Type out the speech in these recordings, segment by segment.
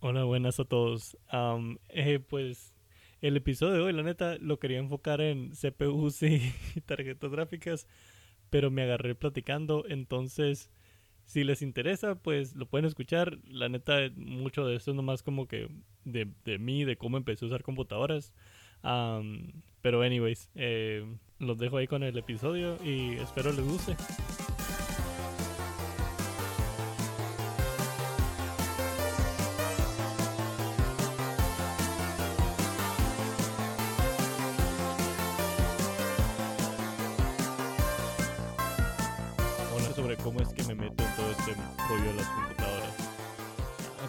Hola, buenas a todos. Am, eh, pues el episodio de hoy, la neta, lo quería enfocar en CPUs y tarjetas gráficas, pero me agarré platicando, entonces si les interesa, pues lo pueden escuchar. La neta, mucho de esto es nomás como que de, de mí, de cómo empecé a usar computadoras. Am, pero anyways, eh, los dejo ahí con el episodio y espero les guste. Sobre cómo es que me meto en todo este rollo de las computadoras.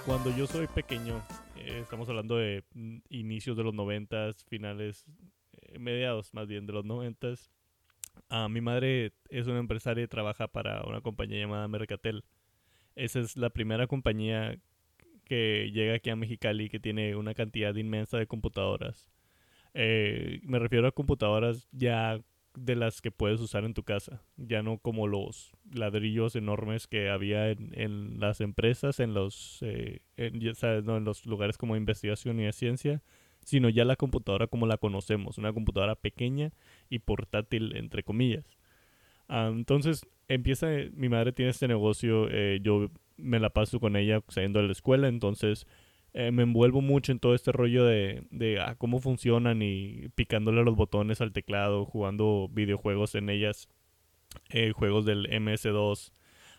Cuando yo soy pequeño, eh, estamos hablando de mm, inicios de los noventas, finales, eh, mediados más bien de los noventas. Ah, mi madre es una empresaria y trabaja para una compañía llamada Mercatel. Esa es la primera compañía que llega aquí a Mexicali que tiene una cantidad inmensa de computadoras. Eh, me refiero a computadoras ya de las que puedes usar en tu casa, ya no como los ladrillos enormes que había en, en las empresas, en los, eh, sabes, ¿no? en los lugares como investigación y de ciencia, sino ya la computadora como la conocemos, una computadora pequeña y portátil, entre comillas. Ah, entonces empieza, mi madre tiene este negocio, eh, yo me la paso con ella saliendo de la escuela, entonces eh, me envuelvo mucho en todo este rollo de, de ah, cómo funcionan y picándole los botones al teclado, jugando videojuegos en ellas, eh, juegos del MS2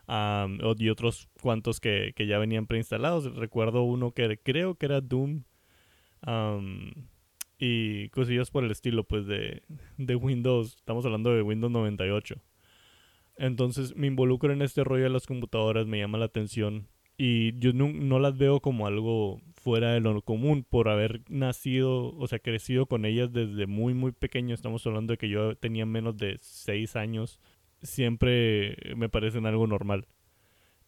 am, o- y otros cuantos que, que ya venían preinstalados. Recuerdo uno que creo que era Doom y cosillas por el estilo, pues de, de Windows, estamos hablando de Windows 98. Entonces me involucro en este rollo de las computadoras, me llama la atención y yo no, no las veo como algo fuera de lo común por haber nacido, o sea, crecido con ellas desde muy, muy pequeño. Estamos hablando de que yo tenía menos de 6 años. Siempre me parecen algo normal.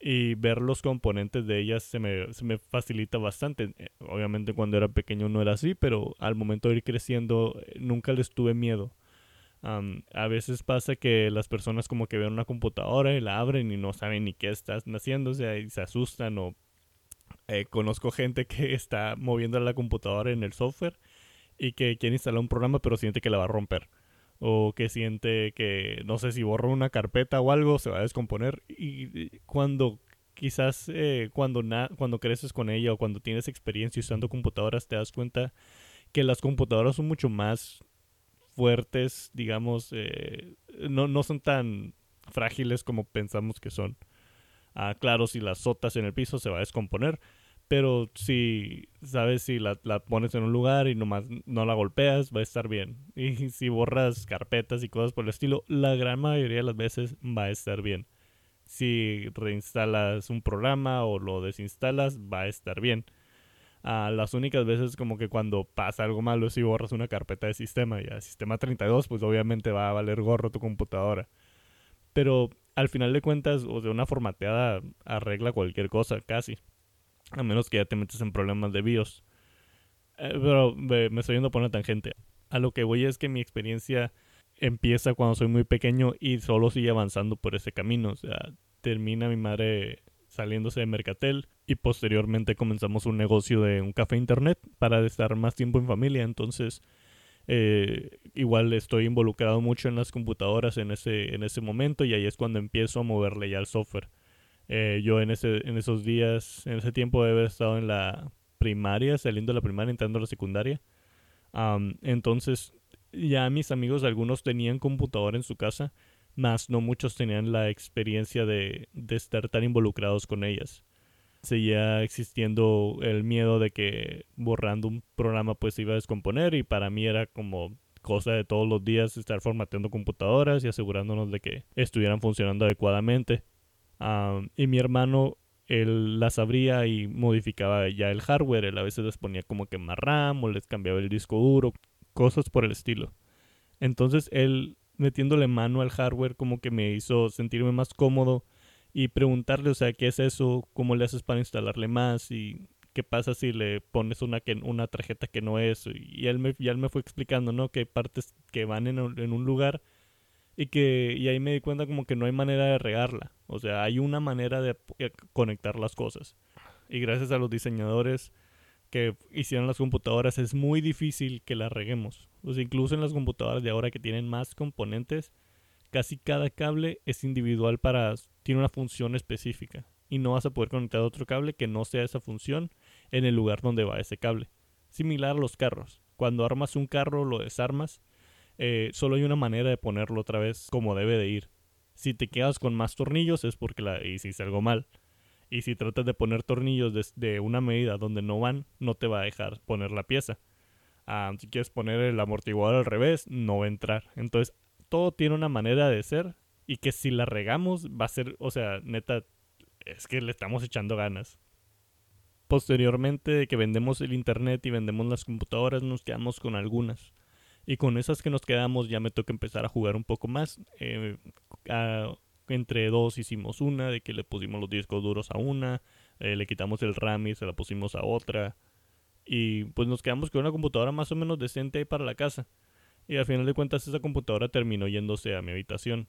Y ver los componentes de ellas se me, se me facilita bastante. Eh, Obviamente cuando era pequeño no era así, pero al momento de ir creciendo eh, nunca les tuve miedo. Am, a veces pasa que las personas como que ven una computadora y la abren y no saben ni qué están haciendo, o sea, y se asustan o eh, conozco gente que está moviendo la computadora en el software y que quiere instalar un programa pero siente que la va a romper o que siente que no sé si borra una carpeta o algo se va a descomponer y y cuando quizás eh, cuando na- cuando creces con ella o cuando tienes experiencia usando computadoras te das cuenta que las computadoras son mucho más fuertes, digamos, eh, no, no son tan frágiles como pensamos que son. Ah, claro, si la azotas en el piso se va a descomponer, pero si, sabes, si la, la pones en un lugar y nomás no la golpeas, va a estar bien. Y si borras carpetas y cosas por el estilo, la gran mayoría de las veces va a estar bien. Si reinstalas un programa o lo desinstalas, va a estar bien. Las únicas veces como que cuando pasa algo malo si borras una carpeta de sistema. Ya sistema 32, pues obviamente va a valer gorro tu computadora. Pero al final de cuentas, o sea, una formateada arregla cualquier cosa, casi. A menos que ya te metes en problemas de BIOS. Eh, pero me, me estoy yendo por una tangente. A lo que voy es que mi experiencia empieza cuando soy muy pequeño y solo sigue avanzando por ese camino. O sea, termina mi madre saliéndose de Mercatel y posteriormente comenzamos un negocio de un café internet para estar más tiempo en familia. Entonces, eh, igual estoy involucrado mucho en las computadoras en ese, en ese momento y ahí es cuando empiezo a moverle ya al software. Eh, yo en, ese, en esos días, en ese tiempo he estado en la primaria, saliendo de la primaria, entrando a la secundaria. Entonces, ya mis amigos, algunos tenían computadora en su casa, más no muchos tenían la experiencia de, de estar tan involucrados con ellas. Seguía existiendo el miedo de que borrando un programa pues se iba a descomponer y para mí era como cosa de todos los días estar formateando computadoras y asegurándonos de que estuvieran funcionando adecuadamente. Am, y mi hermano, él las abría y modificaba ya el hardware. Él a veces les ponía como que más RAM o les cambiaba el disco duro, cosas por el estilo. Entonces él metiéndole mano al hardware como que me hizo sentirme más cómodo y preguntarle, o sea, ¿qué es eso? ¿Cómo le haces para instalarle más? Y qué pasa si le pones una, que, una tarjeta que no es. Y él me, y él me fue explicando, ¿no? Que hay partes que van en, un- en un lugar y que y ahí me di cuenta como que no hay manera de regarla. O sea, hay una manera de eh, conectar las cosas. Y gracias a los diseñadores que hicieron las computadoras es muy difícil que las reguemos. Sea, incluso en las computadoras de ahora que tienen más componentes, casi cada cable es individual para tiene una función específica y no vas a poder conectar otro cable que no sea esa función en el lugar donde va ese cable. Similar a los carros. Cuando armas un carro, lo desarmas, eh, solo hay una manera de ponerlo otra vez como debe de ir. Si te quedas con más tornillos es porque la hiciste algo mal. Y si tratas de poner tornillos de, una medida donde no van, no te va a dejar poner la pieza. Ah, si quieres poner el amortiguador al revés, no va a entrar. Entonces, todo tiene una manera de ser y que si la regamos va a ser, o sea, neta, es que le estamos echando ganas. Posteriormente de que vendemos el internet y vendemos las computadoras, nos quedamos con algunas. Y con esas que nos quedamos ya me toca empezar a jugar un poco más. Eh, entre dos hicimos una, de que le pusimos los discos duros a una, eh, le quitamos el RAM y se la pusimos a otra. Y pues nos quedamos con una computadora más o menos decente para la casa. Y al final de cuentas esa computadora terminó yéndose a mi habitación.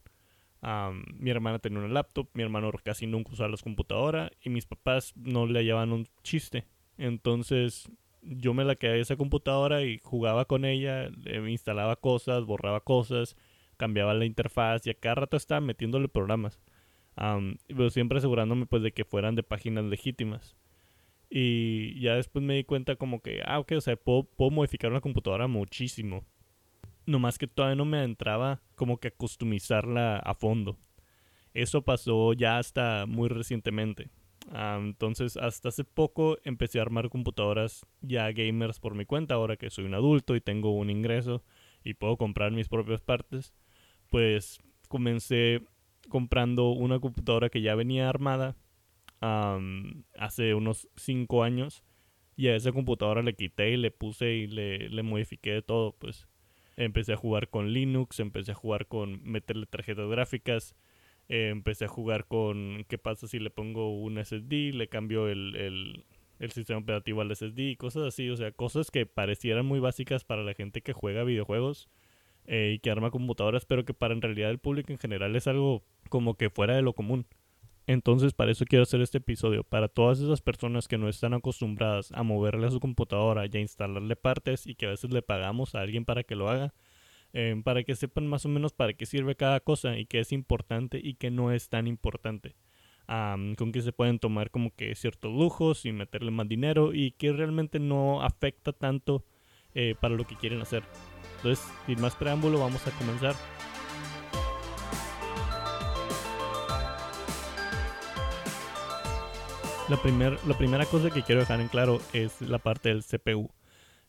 mi hermana tenía una laptop, mi hermano casi nunca usaba las computadoras y mis papás no le hallaban un chiste. Entonces yo me la quedé a esa computadora y jugaba con ella, instalaba cosas, borraba cosas, cambiaba la interfaz y a cada rato estaba metiéndole programas. pero siempre asegurándome pues de que fueran de páginas legítimas. Y ya después me di cuenta como que, ah, ok, o sea, puedo, puedo modificar una computadora muchísimo. Nomás que todavía no me adentraba como que a customizarla a fondo. Eso pasó ya hasta muy recientemente. Entonces, hasta hace poco empecé a armar computadoras ya gamers por mi cuenta, ahora que soy un adulto y tengo un ingreso y puedo comprar mis propias partes. Pues comencé comprando una computadora que ya venía armada hace unos 5 años y a esa computadora le quité y le puse y le, le modifiqué de todo. Pues empecé a jugar con Linux, empecé a jugar con meterle tarjetas gráficas eh, empecé a jugar con qué pasa si le pongo un SSD, le cambio el, el, el, sistema operativo al SSD y cosas así. O sea, cosas que parecieran muy básicas para la gente que juega videojuegos eh, y que arma computadoras, pero que para en realidad el público en general es algo como que fuera de lo común. Entonces, para eso quiero hacer este episodio. Para todas esas personas que no están acostumbradas a moverle a su computadora y a instalarle partes y que a veces le pagamos a alguien para que lo haga, Em, para que sepan más o menos para qué sirve cada cosa y qué es importante y qué no es tan importante. con qué se pueden tomar como que ciertos lujos y meterle más dinero y que realmente no afecta tanto eh, para lo que quieren hacer. Entonces, sin más preámbulo, vamos a comenzar. La, primer, la primera cosa que quiero dejar en claro es la parte del CPU.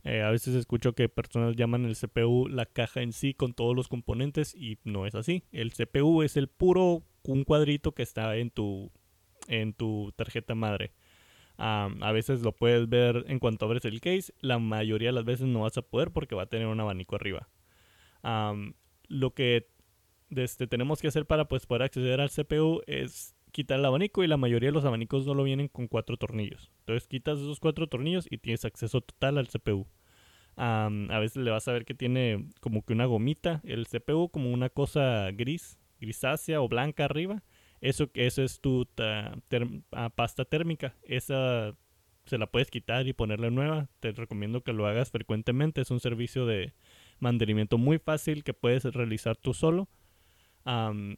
Eh, a veces escucho que personas llaman el CPU la caja en sí con todos los componentes y no es así. El CPU es el puro un cuadrito que está en tu, en tu tarjeta madre. A veces lo puedes ver en cuanto abres el case. La mayoría de las veces no vas a poder porque va a tener un abanico arriba. lo que este, tenemos que hacer para pues, poder acceder al CPU es quitar el abanico y la mayoría de los abanicos no lo vienen con cuatro tornillos. Entonces quitas esos cuatro tornillos y tienes acceso total al CPU. a veces le vas a ver que tiene como que una gomita el CPU, como una cosa gris, grisácea o blanca arriba. Eso, eso es tu ah, pasta térmica. Esa se la puedes quitar y ponerle nueva. Te recomiendo que lo hagas frecuentemente. Es un servicio de mantenimiento muy fácil que puedes realizar tú solo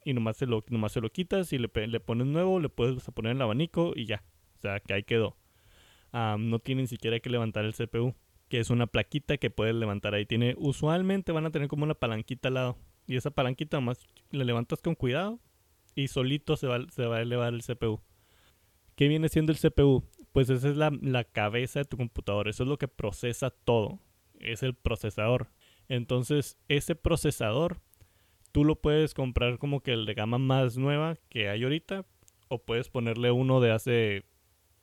y nomás se, lo, nomás se lo quitas y le, le pones nuevo, le puedes poner el abanico y ya. O sea, que ahí quedó. no tiene ni siquiera que levantar el CPU, que es una plaquita que puedes levantar ahí. Tiene, usualmente van a tener como una palanquita al lado. Y esa palanquita nomás le levantas con cuidado y solito se va, se va a elevar el CPU. ¿Qué viene siendo el CPU? Pues esa es la, la cabeza de tu computador. Eso es lo que procesa todo. Es el procesador. Entonces, ese procesador tú lo puedes comprar como que el de gama más nueva que hay ahorita, o puedes ponerle uno de hace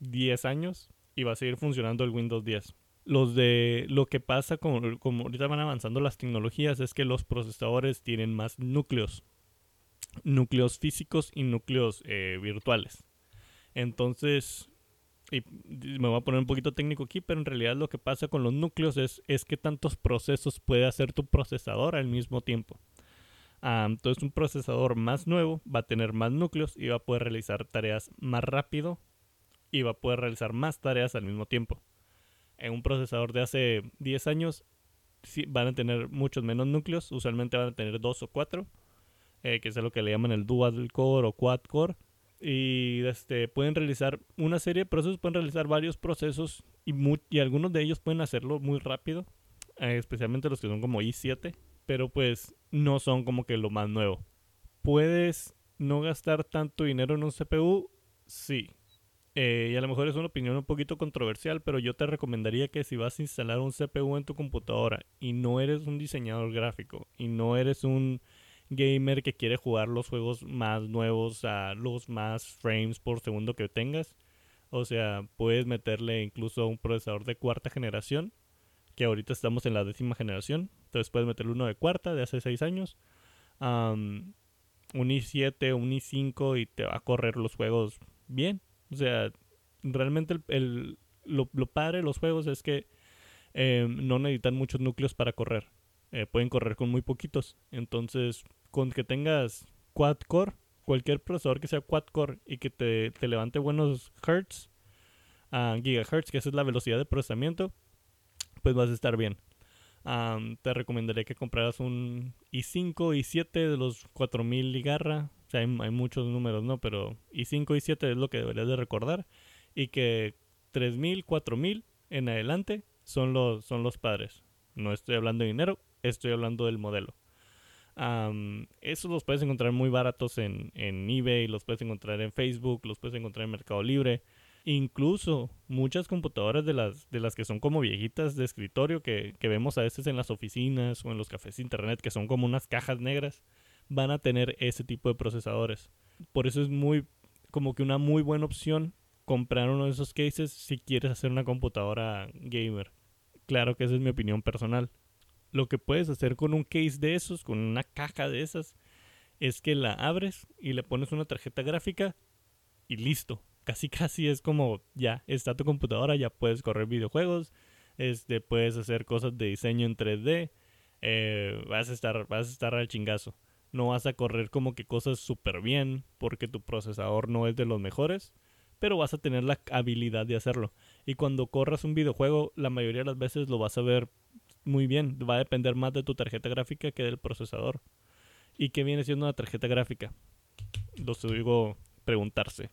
10 años y va a seguir funcionando el Windows 10. Los de lo que pasa como, como ahorita van avanzando las tecnologías es que los procesadores tienen más núcleos, núcleos físicos y núcleos eh, virtuales. Entonces, me voy a poner un poquito técnico aquí, pero en realidad lo que pasa con los núcleos es, que tantos procesos puede hacer tu procesador al mismo tiempo entonces un procesador más nuevo va a tener más núcleos y va a poder realizar tareas más rápido y va a poder realizar más tareas al mismo tiempo. En un procesador de hace 10 años van a tener muchos menos núcleos, usualmente van a tener dos o cuatro, eh, que es lo que le llaman el dual core o quad core. Y este, pueden realizar una serie de procesos, pueden realizar varios procesos y, y algunos de ellos pueden hacerlo muy rápido, eh, especialmente los que son como i7, pero pues no son como que lo más nuevo. ¿Puedes no gastar tanto dinero en un CPU? Sí. Eh, y a lo mejor es una opinión un poquito controversial, pero yo te recomendaría que si vas a instalar un CPU en tu computadora y no eres un diseñador gráfico y no eres un gamer que quiere jugar los juegos más nuevos a los más frames por segundo que tengas, o sea, puedes meterle incluso un procesador de cuarta generación, que ahorita estamos en la décima generación, entonces puedes meterle uno de cuarta de hace 6 años un i7, un i5 y te va a correr los juegos bien. O sea, realmente el, lo, padre de los juegos es que em, no necesitan muchos núcleos para correr. Eh, pueden correr con muy poquitos. Entonces, con que tengas quad core, cualquier procesador que sea quad core y que te, te levante buenos hertz, uh, gigahertz, que esa es la velocidad de procesamiento, pues vas a estar bien te recomendaría que compraras un i5, i7 de los 4000 y garra. O sea, hay, muchos números, ¿no? Pero i5, i7 es lo que deberías de recordar. Y que 3000, 4000 en adelante son los, son los padres. No estoy hablando de dinero, estoy hablando del modelo. esos los puedes encontrar muy baratos en, en eBay, los puedes encontrar en Facebook, los puedes encontrar en Mercado Libre. Incluso muchas computadoras de las, de las que son como viejitas de escritorio que, vemos a veces en las oficinas o en los cafés de internet, que son como unas cajas negras, van a tener ese tipo de procesadores. Por eso es muy, como que una muy buena opción comprar uno de esos cases si quieres hacer una computadora gamer. Claro que esa es mi opinión personal. Lo que puedes hacer con un case de esos, con una caja de esas, es que la abres y le pones una tarjeta gráfica y listo casi casi es como ya está tu computadora, ya puedes correr videojuegos, este, puedes hacer cosas de diseño en 3D, eh, vas, a estar, vas a estar al chingazo. No vas a correr como que cosas súper bien porque tu procesador no es de los mejores, pero vas a tener la habilidad de hacerlo. Y cuando corras un videojuego, la mayoría de las veces lo vas a ver muy bien. Va a depender más de tu tarjeta gráfica que del procesador. ¿Y qué viene siendo una tarjeta gráfica? Lo digo preguntarse.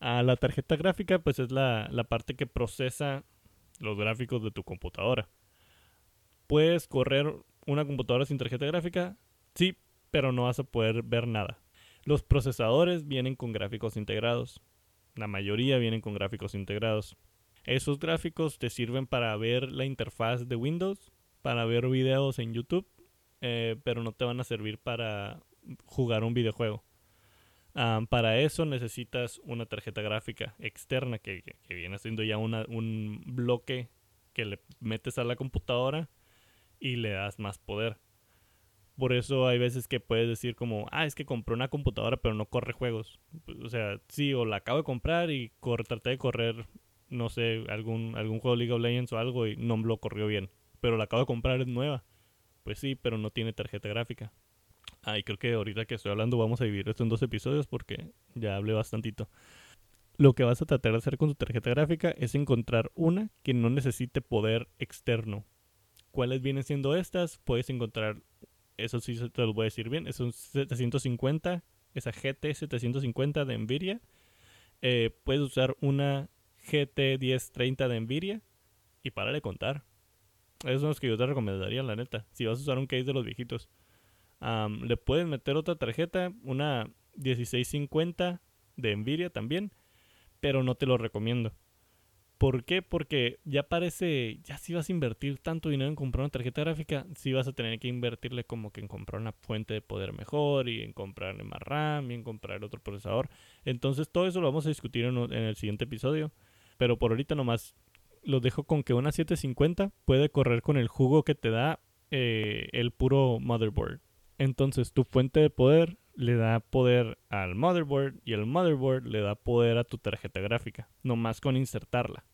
A la tarjeta gráfica, pues es la, parte que procesa los gráficos de tu computadora. ¿Puedes correr una computadora sin tarjeta gráfica? Sí, pero no vas a poder ver nada. Los procesadores vienen con gráficos integrados. La mayoría vienen con gráficos integrados. Esos gráficos te sirven para ver la interfaz de Windows, para ver videos en YouTube, eh, pero no te van a servir para jugar un videojuego para eso necesitas una tarjeta gráfica externa que, viene siendo ya un bloque que le metes a la computadora y le das más poder. Por eso hay veces que puedes decir como, ah, es que compré una computadora pero no corre juegos. O sea, sí, o la acabo de comprar y traté de correr, no sé, algún, algún juego de League of Legends o algo y no me lo corrió bien. Pero la acabo de comprar, es nueva. Pues sí, pero no tiene tarjeta gráfica. Ah, y creo que ahorita que estoy hablando vamos a dividir esto en dos episodios porque ya hablé bastantito. Lo que vas a tratar de hacer con tu tarjeta gráfica es encontrar una que no necesite poder externo. ¿Cuáles vienen siendo estas? Puedes encontrar, eso sí te lo voy a decir bien, es un 750, esa GT 750 de Nvidia. Eh, puedes usar una GT 1030 de Nvidia y para de contar. Esos son los que yo te recomendaría, la neta. Si vas a usar un case de los viejitos le puedes meter otra tarjeta, una 1650 de Nvidia también, pero no te lo recomiendo. ¿Por qué? Porque ya parece, ya si vas a invertir tanto dinero en comprar una tarjeta gráfica, si vas a tener que invertirle como que en comprar una fuente de poder mejor y en comprarle más RAM y en comprar otro procesador. Entonces todo eso lo vamos a discutir en, el siguiente episodio. Pero por ahorita nomás lo dejo con que una 750 puede correr con el jugo que te da eh, el puro motherboard. Entonces tu fuente de poder le da poder al motherboard y el motherboard le da poder a tu tarjeta gráfica, nomás con insertarla.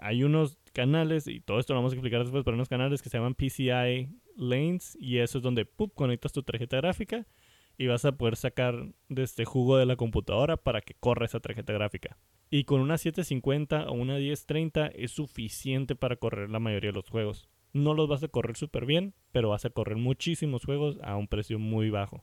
Hay unos canales, y todo esto lo vamos a explicar después, pero unos canales que se llaman PCI lanes y eso es donde conectas tu tarjeta gráfica y vas a poder sacar de este jugo de la computadora para que corra esa tarjeta gráfica. Y con una 750 o una 1030 es suficiente para correr la mayoría de los juegos. No los vas a correr súper bien, pero vas a correr muchísimos juegos a un precio muy bajo.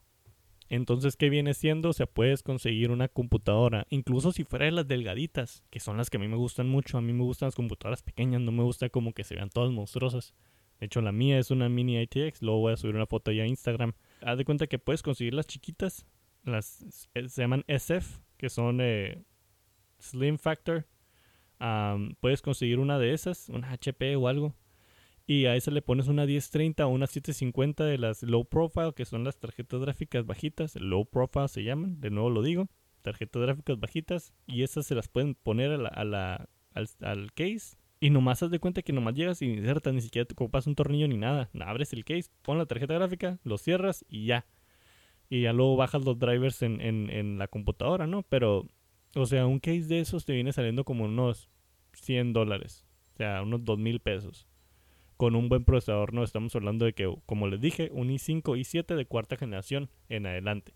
Entonces, ¿qué viene siendo? O sea, puedes conseguir una computadora, incluso si fuera de las delgaditas, que son las que a mí me gustan mucho. A mí me gustan las computadoras pequeñas, no me gusta como que se vean todas monstruosas. De hecho, la mía es una mini ITX, luego voy a subir una foto ya a Instagram. Haz de cuenta que puedes conseguir las chiquitas, las eh, se llaman SF, que son eh, Slim Factor. puedes conseguir una de esas, una HP o algo y a esa le pones una 1030 o una 750 de las low profile, que son las tarjetas gráficas bajitas, low profile se llaman, de nuevo lo digo, tarjetas gráficas bajitas, y esas se las pueden poner a la, al, case. Y nomás haz de cuenta que nomás llegas y insertas, ni siquiera te ocupas un tornillo ni nada. Abres el case, pon la tarjeta gráfica, lo cierras y ya. Y ya luego bajas los drivers en, en, en la computadora, ¿no? Pero, o sea, un case de esos te viene saliendo como unos 100 dólares. O sea, unos 2 mil pesos con un buen procesador, no estamos hablando de que, como les dije, un i5, i7 de cuarta generación en adelante.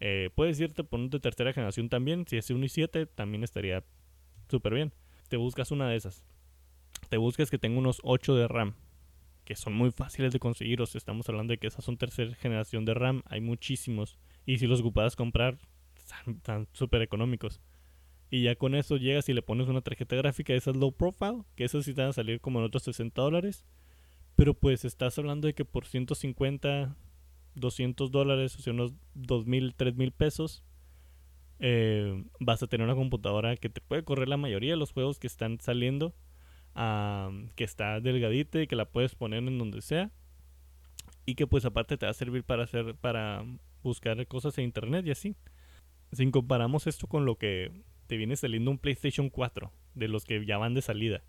Eh, puedes irte por un de tercera generación también, si es un i7 también estaría súper bien. Te buscas una de esas. Te buscas que tenga unos 8 de RAM, que son muy fáciles de conseguir, o sea, estamos hablando de que esas son tercera generación de RAM, hay muchísimos. Y si los ocupas comprar, están súper económicos. Y ya con eso llegas y le pones una tarjeta gráfica de esas low profile, que esas sí van a salir como en otros 60 dólares. Pero pues estás hablando de que por 150, 200 dólares, o sea, unos 2.000, 3.000 pesos, eh, vas a tener una computadora que te puede correr la mayoría de los juegos que están saliendo, que está delgadita y que la puedes poner en donde sea. Y que pues aparte te va a servir para hacer, para buscar cosas en internet y así. Si comparamos esto con lo que te viene saliendo un PlayStation 4 de los que ya van de salida.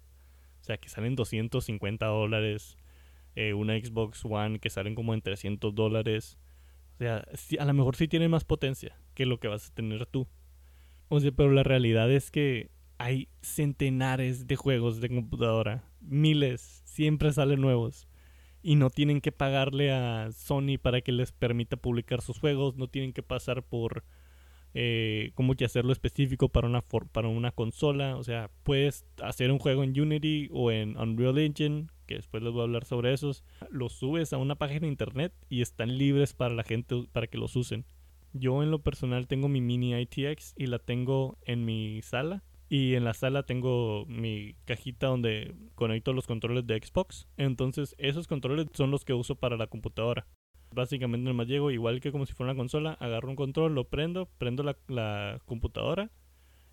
O sea, que salen 250 dólares. Eh, una Xbox One que salen como en 300 dólares. O sea, a lo mejor sí tiene más potencia que lo que vas a tener tú. O sea, pero la realidad es que hay centenares de juegos de computadora. Miles. Siempre salen nuevos. Y no tienen que pagarle a Sony para que les permita publicar sus juegos. No tienen que pasar por eh, cómo que hacerlo específico para una, para una consola. O sea, puedes hacer un juego en Unity o en Unreal Engine, que después les voy a hablar sobre esos. Los subes a una página de internet y están libres para la gente para que los usen. Yo en lo personal tengo mi mini ITX y la tengo en mi sala. Y en la sala tengo mi cajita donde conecto los controles de Xbox. Entonces esos controles son los que uso para la computadora. Básicamente nomás llego igual que como si fuera una consola, agarro un control, lo prendo, prendo la, computadora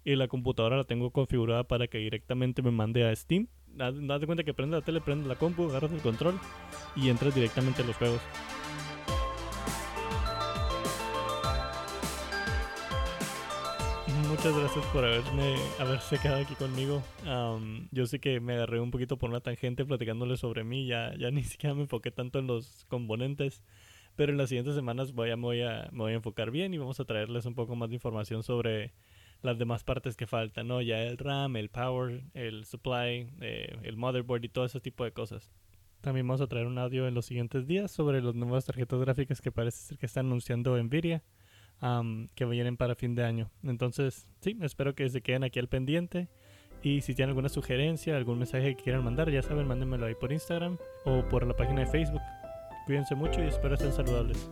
y la computadora la tengo configurada para que directamente me mande a Steam. De cuenta que prende la tele, prende la compu, agarras el control y entras directamente a los juegos. Muchas gracias por haberme haberse quedado aquí conmigo. yo sé que me agarré un poquito por una tangente platicándole sobre mí. Ya, ya ni siquiera me enfoqué tanto en los componentes. Pero en las siguientes semanas voy a, voy, a, me voy a enfocar bien y vamos a traerles un poco más de información sobre las demás partes que faltan, ¿no? Ya el RAM, el power, el supply, eh, el motherboard y todo ese tipo de cosas. También vamos a traer un audio en los siguientes días sobre las nuevas tarjetas gráficas que parece ser que está anunciando Nvidia, que vienen para fin de año. Entonces, sí, espero que se queden aquí al pendiente. Y si tienen alguna sugerencia, algún mensaje que quieran mandar, ya saben, mándenmelo ahí por Instagram o por la página de Facebook. Cuídense mucho y espero estén saludables.